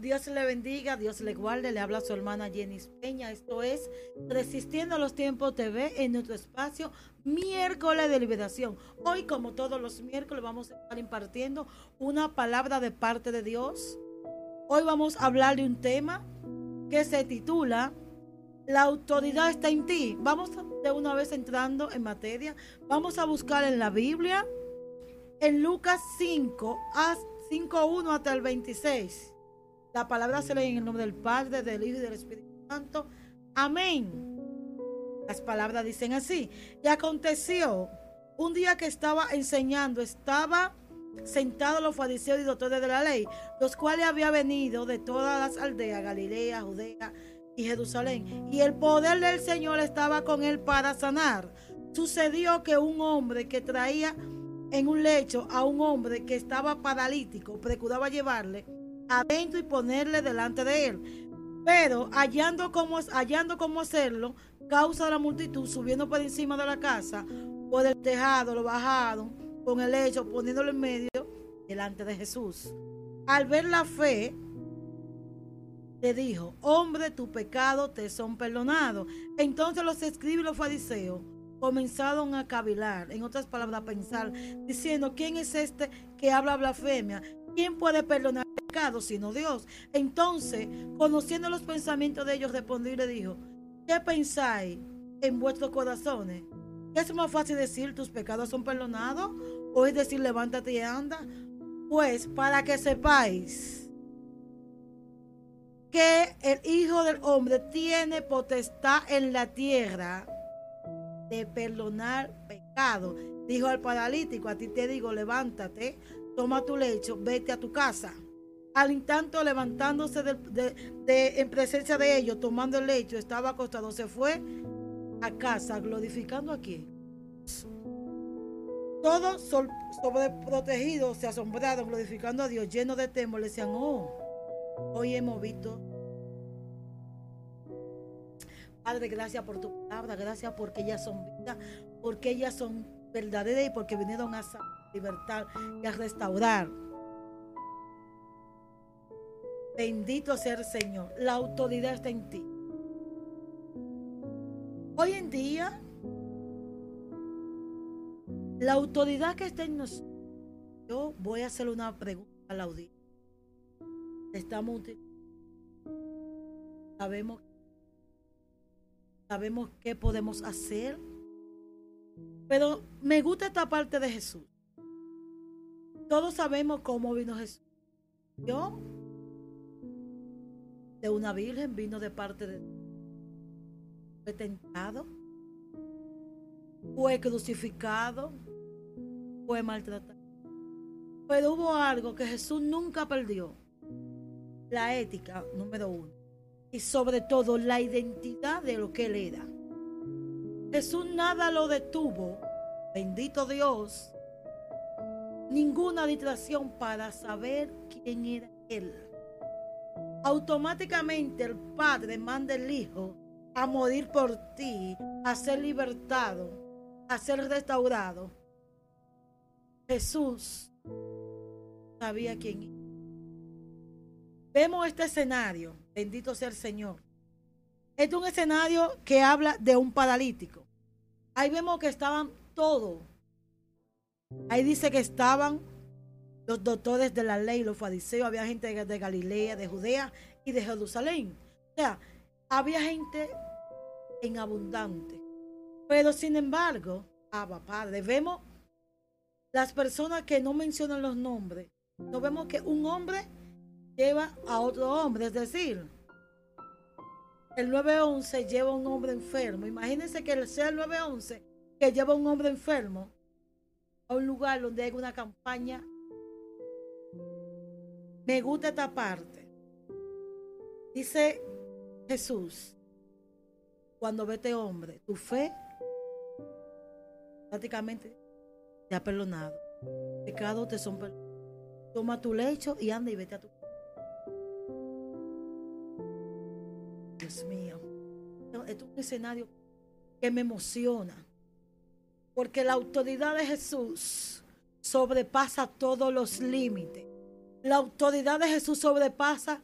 Dios le bendiga, Dios le guarde. Le habla su hermana Jenny Peña. Esto es Resistiendo a los Tiempos TV en nuestro espacio miércoles de liberación. Hoy, como todos los miércoles, vamos a estar impartiendo una palabra de parte de Dios. Hoy vamos a hablar de un tema que se titula La autoridad está en ti. Vamos de una vez entrando en materia. Vamos a buscar en la Biblia, en Lucas 5, 5.1 hasta el 26. La palabra se lee en el nombre del Padre, del Hijo y del Espíritu Santo. Amén. Las palabras dicen así. Y aconteció un día que estaba enseñando, estaba sentados los fariseos y doctores de la ley, los cuales había venido de todas las aldeas, Galilea, Judea y Jerusalén. Y el poder del Señor estaba con él para sanar. Sucedió que un hombre que traía en un lecho a un hombre que estaba paralítico, procuraba llevarle adentro y ponerle delante de él. Pero hallando cómo, hallando cómo hacerlo, causa de la multitud, subiendo por encima de la casa, por el tejado, lo bajado, con el lecho, poniéndolo en medio, delante de Jesús. Al ver la fe, le dijo, hombre, tu pecado te son perdonados. Entonces los escribas y los fariseos comenzaron a cavilar, en otras palabras, a pensar, diciendo, ¿quién es este que habla blasfemia? ¿Quién puede perdonar sino Dios? Entonces, conociendo los pensamientos de ellos, respondió y le dijo, ¿qué pensáis en vuestros corazones? ¿Qué es más fácil decir, tus pecados son perdonados? ¿O es decir, levántate y anda? Pues para que sepáis que el Hijo del Hombre tiene potestad en la tierra de perdonar pecado. Dijo al paralítico, a ti te digo, levántate, toma tu lecho, vete a tu casa. Al instante levantándose en presencia de ellos, tomando el lecho, estaba acostado, se fue a casa, glorificando a quién. Todos sobreprotegidos se asombraron, glorificando a Dios, llenos de temor, le decían, oh, hoy hemos visto Padre, gracias por tu palabra, gracias porque ellas son vida, porque ellas son verdaderas y porque vinieron a libertar y a restaurar. Bendito sea el Señor. La autoridad está en ti. Hoy en día, la autoridad que está en nosotros, yo voy a hacer una pregunta a la audiencia. Estamos sabemos sabemos qué podemos hacer. Pero me gusta esta parte de Jesús. Todos sabemos cómo vino Jesús. Yo, de una virgen, vino de parte de Fue tentado, fue crucificado, fue maltratado. Pero hubo algo que Jesús nunca perdió. La ética, número uno y sobre todo la identidad de lo que él era. Jesús nada lo detuvo, bendito Dios, ninguna distracción para saber quién era él. Automáticamente el Padre manda el Hijo a morir por ti, a ser libertado, a ser restaurado. Jesús sabía quién era. Vemos este escenario Bendito sea el Señor. Este es un escenario que habla de un paralítico. Ahí vemos que estaban todos. Ahí dice que estaban los doctores de la ley, los fariseos, había gente de Galilea, de Judea y de Jerusalén. O sea, había gente en abundante. Pero sin embargo, Abba Padre, vemos las personas que no mencionan los nombres. No vemos que un hombre lleva a otro hombre. Es decir, el 911 lleva a un hombre enfermo. Imagínense que sea el 911 que lleva a un hombre enfermo a un lugar donde hay una campaña. Me gusta esta parte. Dice Jesús, cuando ve este hombre, tu fe prácticamente te ha perdonado. Pecados te son perdonados. Toma tu lecho y anda y vete a tu Dios mío. Esto es un escenario que me emociona. Porque la autoridad de Jesús sobrepasa todos los límites. La autoridad de Jesús sobrepasa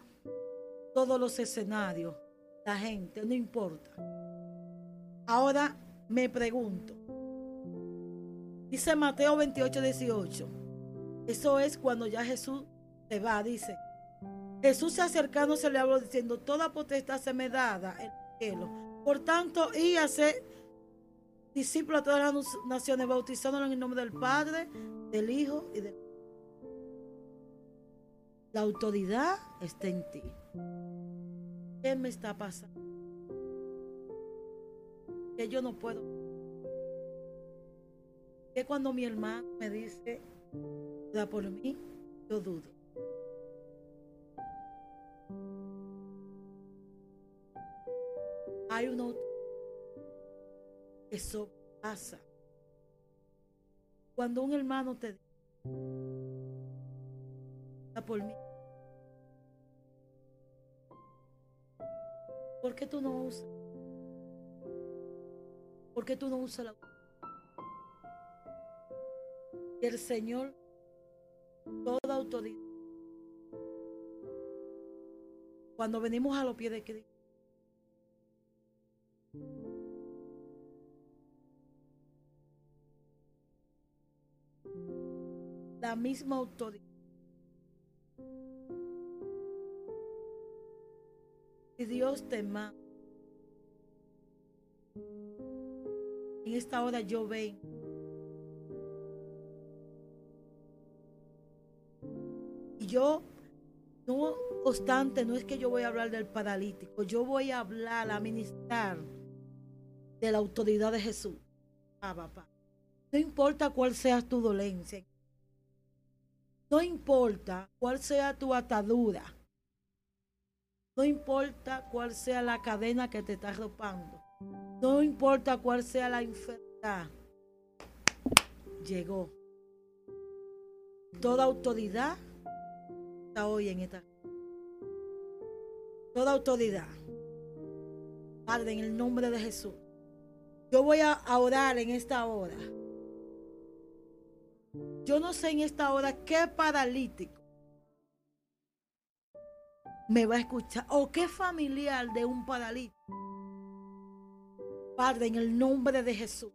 todos los escenarios, la gente, no importa. Ahora me pregunto, dice Mateo 28, 18, eso es cuando ya Jesús se va, dice, Jesús se acercando se le habló diciendo, toda potestad se me dada en el cielo. Por tanto, y hacer discípulos a todas las naciones, bautizándolos en el nombre del Padre, del Hijo y del La autoridad está en ti. ¿Qué me está pasando? Que yo no puedo. Que cuando mi hermano me dice, da por mí, yo dudo. Hay una eso pasa. Cuando un hermano te dice, por mí, ¿por qué tú no usas? ¿Por qué tú no usas la Y el Señor, toda autoridad, cuando venimos a los pies de Cristo, la misma autoridad. Dios te manda. En esta hora yo vengo. Y yo, no obstante, no es que yo voy a hablar del paralítico, yo voy a hablar, a ministrar de la autoridad de Jesús. Ah, papá. No importa cuál sea tu dolencia. No importa cuál sea tu atadura. No importa cuál sea la cadena que te está arropando. No importa cuál sea la enfermedad. Llegó. Toda autoridad está hoy en esta. Toda autoridad. Padre, en el nombre de Jesús. Yo voy a orar en esta hora. Yo no sé en esta hora qué paralítico me va a escuchar o qué familiar de un paralítico. Padre, en el nombre de Jesús.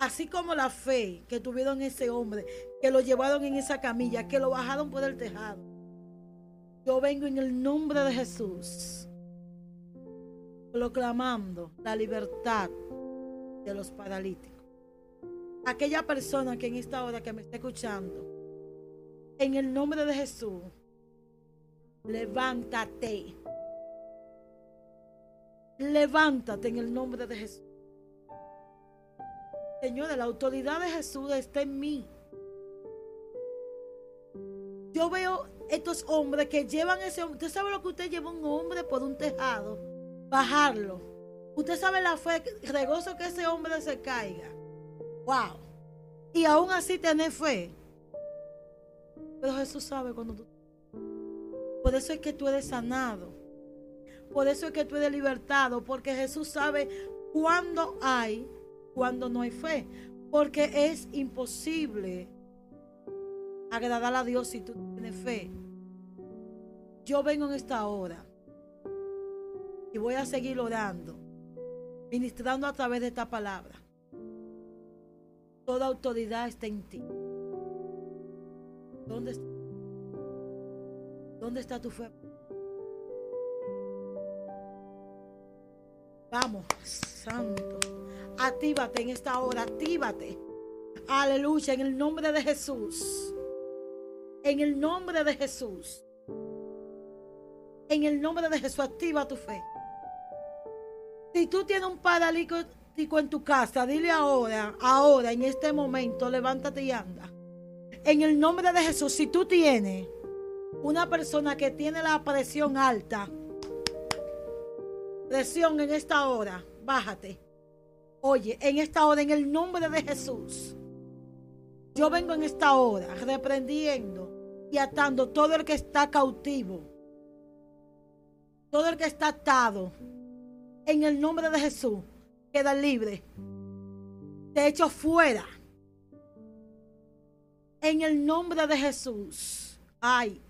Así como la fe que tuvieron ese hombre, que lo llevaron en esa camilla, que lo bajaron por el tejado. Yo vengo en el nombre de Jesús, proclamando la libertad de los paralíticos aquella persona que en esta hora que me está escuchando, en el nombre de Jesús, levántate. Levántate en el nombre de Jesús. Señores, la autoridad de Jesús está en mí. Yo veo estos hombres que llevan ese hombre. Usted sabe lo que usted lleva un hombre por un tejado, bajarlo. Usted sabe la fe, regozo que ese hombre se caiga. Wow. Y aún así tener fe. Pero Jesús sabe cuando tú... Por eso es que tú eres sanado. Por eso es que tú eres libertado. Porque Jesús sabe cuándo hay, cuándo no hay fe. Porque es imposible agradar a Dios si tú tienes fe. Yo vengo en esta hora y voy a seguir orando, ministrando a través de esta palabra. Toda autoridad está en ti. ¿Dónde está? ¿Dónde está tu fe? Vamos, Santo. Actívate en esta hora, actívate. Aleluya, en el nombre de Jesús. En el nombre de Jesús. En el nombre de Jesús, activa tu fe. Si tú tienes un paralítico en tu casa, dile ahora, ahora, en este momento, levántate y anda. En el nombre de Jesús, si tú tienes una persona que tiene la presión alta, presión en esta hora, bájate. Oye, en esta hora, en el nombre de Jesús, yo vengo en esta hora reprendiendo y atando todo el que está cautivo, todo el que está atado, en el nombre de Jesús queda libre. Te echo fuera. En el nombre de Jesús. Ay,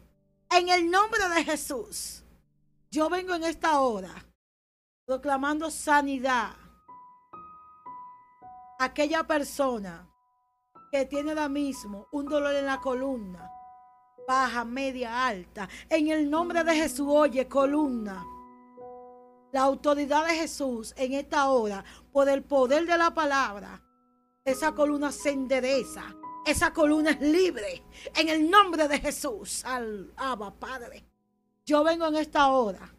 En el nombre de Jesús, yo vengo en esta hora proclamando sanidad. Aquella persona que tiene ahora mismo un dolor en la columna, baja, media, alta, en el nombre de Jesús, oye, columna. La autoridad de Jesús en esta hora, por el poder de la palabra, esa columna se endereza, esa columna es libre. En el nombre de Jesús. Alaba, Padre. Yo vengo en esta hora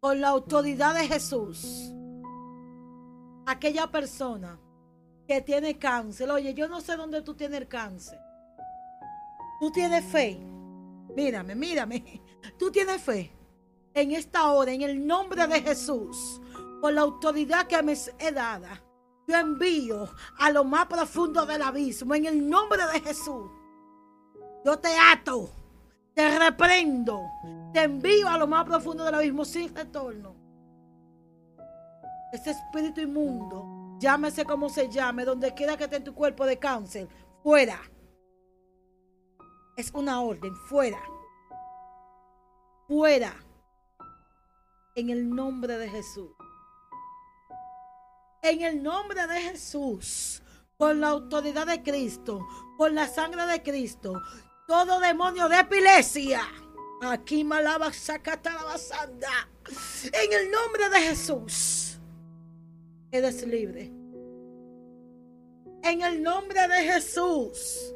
con la autoridad de Jesús. Aquella persona que tiene cáncer. Oye, yo no sé dónde tú tienes el cáncer. Tú tienes fe. Mírame, mírame. Tú tienes fe. En esta hora, en el nombre de Jesús, por la autoridad que me he dada yo envío a lo más profundo del abismo en el nombre de Jesús. Yo te ato, te reprendo, te envío a lo más profundo del abismo sin retorno. Ese espíritu inmundo, llámese como se llame, donde quiera que esté en tu cuerpo de cáncer, fuera. Es una orden, fuera. Fuera. En el nombre de Jesús en el nombre de Jesús, con la autoridad de Cristo, con la sangre de Cristo, todo demonio de epilepsia. Aquí malaba basanda. En el nombre de Jesús. Eres libre. En el nombre de Jesús.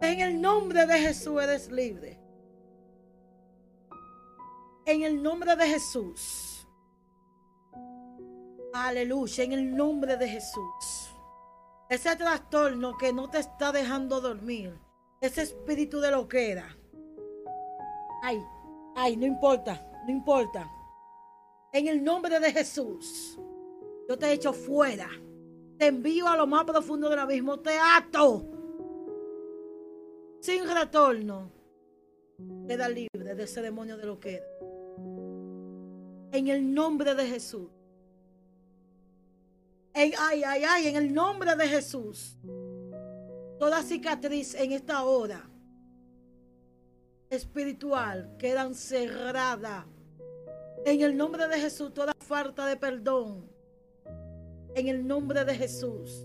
En el nombre de Jesús eres libre. En el nombre de Jesús. Aleluya, en el nombre de Jesús. Ese trastorno que no te está dejando dormir, ese espíritu de lo que era. Ay, ay, no importa, no importa. En el nombre de Jesús, yo te he hecho fuera. Te envío a lo más profundo del abismo. Te ato. Sin retorno. Queda libre de ese demonio de lo que era. En el nombre de Jesús ay, ay, ay, en el nombre de Jesús. Toda cicatriz en esta hora espiritual queda cerrada. En el nombre de Jesús, toda falta de perdón. En el nombre de Jesús.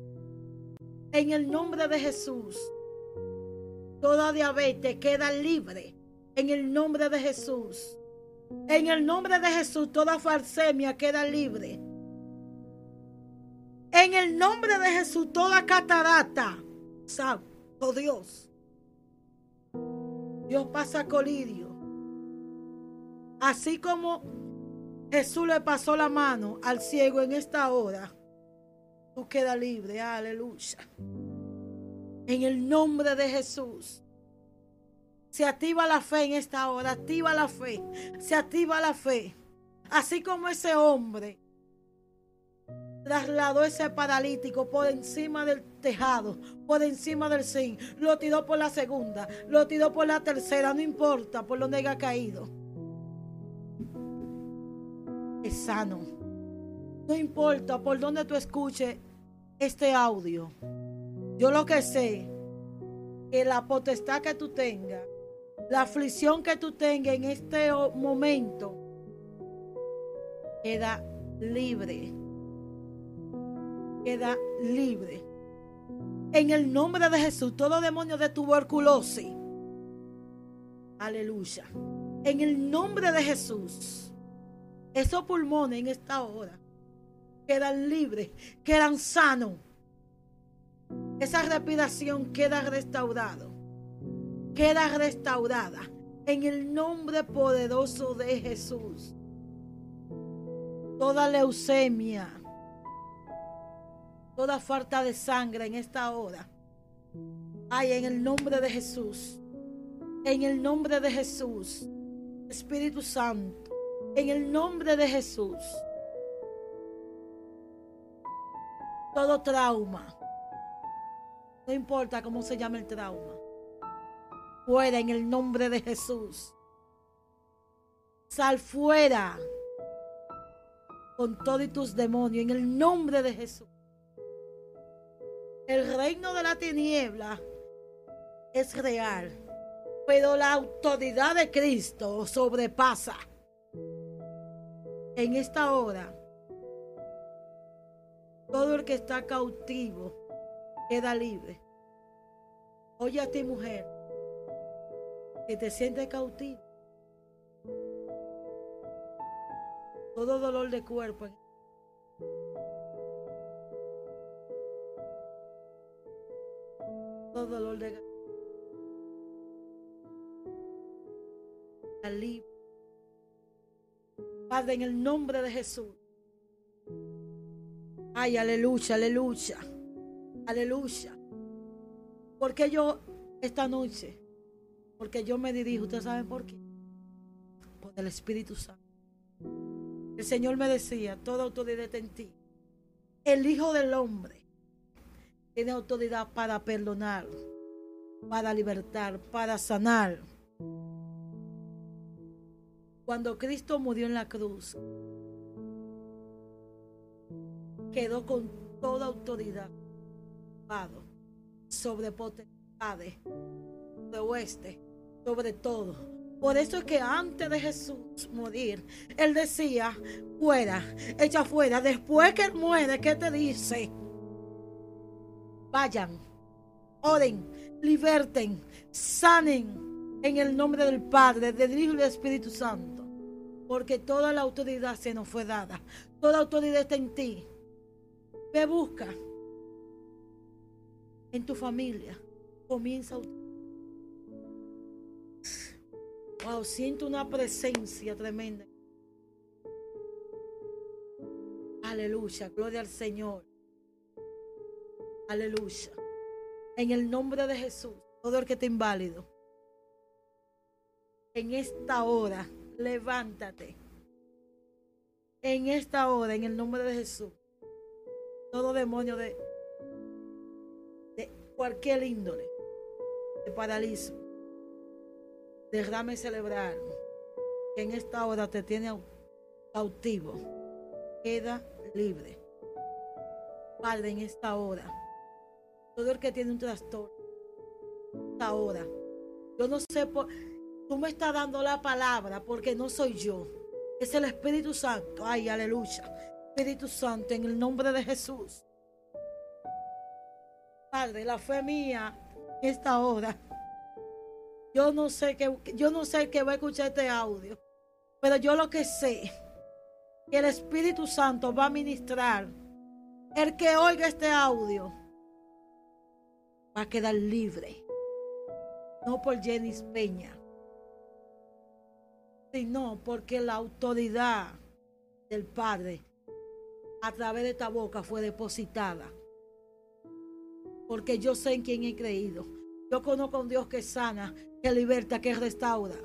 En el nombre de Jesús. Toda diabetes queda libre. En el nombre de Jesús. En el nombre de Jesús, toda falsemia queda libre. En el nombre de Jesús, toda catarata, santo Dios. Dios pasa colidio. Así como Jesús le pasó la mano al ciego en esta hora, tú quedas libre, aleluya. En el nombre de Jesús. Se activa la fe en esta hora, activa la fe, se activa la fe. Así como ese hombre trasladó ese paralítico por encima del tejado, por encima del zinc, lo tiró por la segunda, lo tiró por la tercera, no importa por donde haya caído. Es sano. No importa por donde tú escuches este audio. Yo lo que sé, que la potestad que tú tengas, la aflicción que tú tengas en este momento, queda libre queda libre. En el nombre de Jesús, todo demonio de tuberculosis. Aleluya. En el nombre de Jesús, esos pulmones en esta hora quedan libres, quedan sanos. Esa respiración queda restaurada. Queda restaurada en el nombre poderoso de Jesús. Toda leucemia, toda falta de sangre en esta hora. Ay, en el nombre de Jesús. En el nombre de Jesús. Espíritu Santo. En el nombre de Jesús. Todo trauma. No importa cómo se llame el trauma. Fuera en el nombre de Jesús. Sal fuera con todos tus demonios en el nombre de Jesús. El reino de la tiniebla es real. Pero la autoridad de Cristo sobrepasa. En esta hora, todo el que está cautivo queda libre. Oye a ti, mujer, que te sientes cautivo. Todo dolor de cuerpo. Todo dolor de libre. Padre, en el nombre de Jesús. Ay, aleluya, aleluya. Aleluya. Porque yo esta noche, porque yo me dirijo, ¿ustedes saben por qué? Por el Espíritu Santo. El Señor me decía, toda autoridad en ti. El Hijo del Hombre tiene autoridad para perdonar, para libertar, para sanar. Cuando Cristo murió en la cruz, quedó con toda autoridad sobre potestades, de oeste, sobre todo. Por eso es que antes de Jesús morir, Él decía, fuera, echa fuera. Después que Él muere, ¿qué te dice? Vayan, oren, liberten, sanen en el nombre del Padre, del Hijo y del Espíritu Santo. Porque toda la autoridad se nos fue dada. Toda autoridad está en ti. Ve, busca en tu familia. Comienza. Wow, siento una presencia tremenda. Aleluya, gloria al Señor. Aleluya. En el nombre de Jesús, todo el que esté inválido, en esta hora, levántate. En esta hora, en el nombre de Jesús, todo demonio de cualquier índole de paralismo, derrame celebrar que en esta hora te tiene cautivo, queda libre. Padre, en esta hora, todo el que tiene un trastorno, esta hora, yo no sé, por, tú me estás dando la palabra porque no soy yo, es el Espíritu Santo. Ay, aleluya. Espíritu Santo, en el nombre de Jesús. Padre, la fe mía esta hora. Yo no sé que yo no sé que va a escuchar este audio, pero yo lo que sé que el Espíritu Santo va a ministrar. El que oiga este audio va a quedar libre. No por Jenny Peña, sino porque la autoridad del Padre a través de esta boca fue depositada porque yo sé en quién he creído. Yo conozco a un Dios que sana, que liberta, que restaura.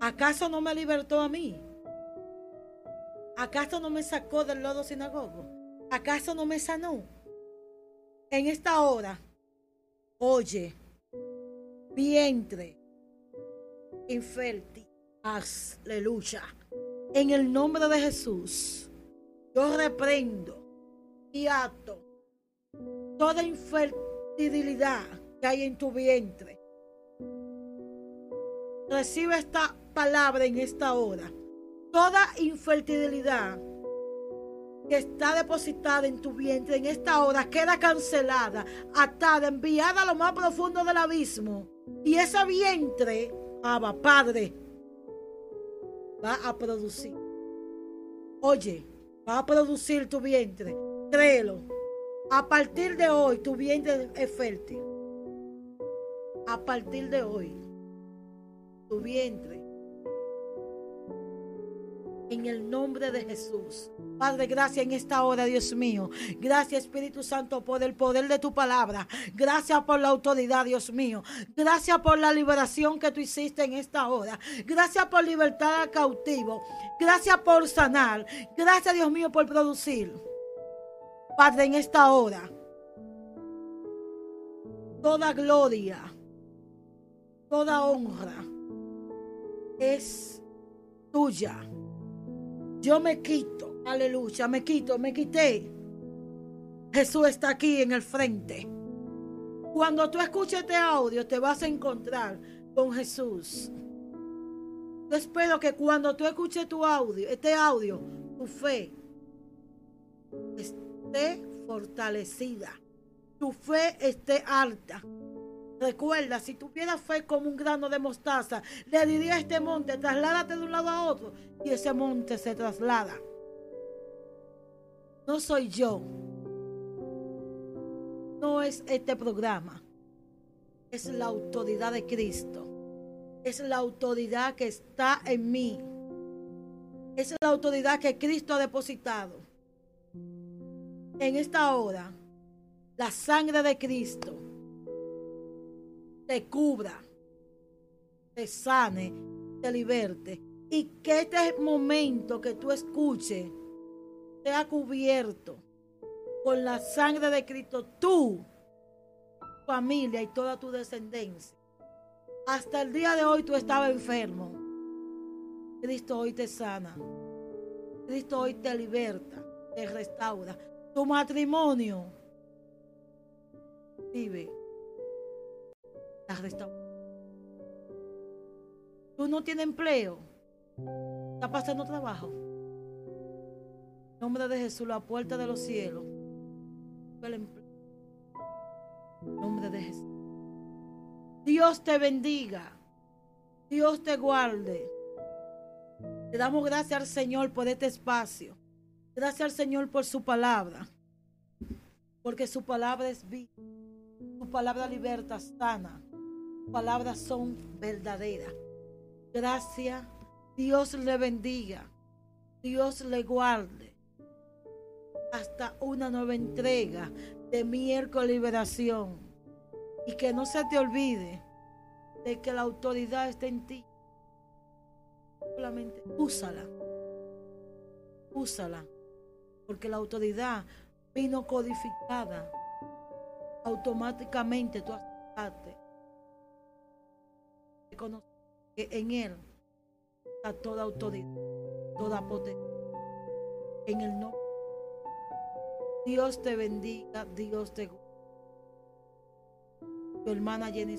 ¿Acaso no me libertó a mí? ¿Acaso no me sacó del lodo sinagogo? ¿Acaso no me sanó? En esta hora, oye, vientre infértil, aleluya. En el nombre de Jesús, yo reprendo y ato toda infertilidad que hay en tu vientre. Recibe esta palabra en esta hora. Toda infertilidad que está depositada en tu vientre en esta hora queda cancelada, atada, enviada a lo más profundo del abismo. Y ese vientre, Abba, Padre, va a producir. Oye, va a producir tu vientre. Créelo. A partir de hoy, tu vientre es fértil. A partir de hoy, tu vientre. En el nombre de Jesús. Padre, gracias en esta hora, Dios mío. Gracias, Espíritu Santo, por el poder de tu palabra. Gracias por la autoridad, Dios mío. Gracias por la liberación que tú hiciste en esta hora. Gracias por libertad al cautivo. Gracias por sanar. Gracias, Dios mío, por producir. Padre, en esta hora, toda gloria, toda honra es tuya. Yo me quito, aleluya, me quito, me quité. Jesús está aquí en el frente. Cuando tú escuches este audio, te vas a encontrar con Jesús. Yo espero que cuando tú escuches tu audio, este audio, tu fe esté fortalecida, tu fe esté alta. Recuerda, si tuvieras fe como un grano de mostaza, le diría a este monte, trasládate de un lado a otro, y ese monte se traslada. No soy yo. No es este programa. Es la autoridad de Cristo. Es la autoridad que está en mí. Es la autoridad que Cristo ha depositado. En esta hora, la sangre de Cristo te cubra, te sane, te liberte. Y que este momento que tú escuches sea cubierto con la sangre de Cristo, tú, familia y toda tu descendencia. Hasta el día de hoy tú estabas enfermo. Cristo hoy te sana. Cristo hoy te liberta, te restaura. Tu matrimonio vive la restaura. Tú no tienes empleo. Está pasando trabajo. En nombre de Jesús, la puerta de los cielos. En nombre de Jesús. Dios te bendiga. Dios te guarde. Le damos gracias al Señor por este espacio. Gracias al Señor por su palabra. Porque su palabra es vida. Su palabra liberta, sana. Palabras son verdaderas. Gracias. Dios le bendiga. Dios le guarde hasta una nueva entrega de miércoles liberación. Y que no se te olvide de que la autoridad está en ti. Solamente úsala. Úsala. Porque la autoridad vino codificada. Automáticamente tú aceptaste. Que en Él está toda autoridad, toda potencia. En el nombre Dios te bendiga, Dios te Tu hermana Jenny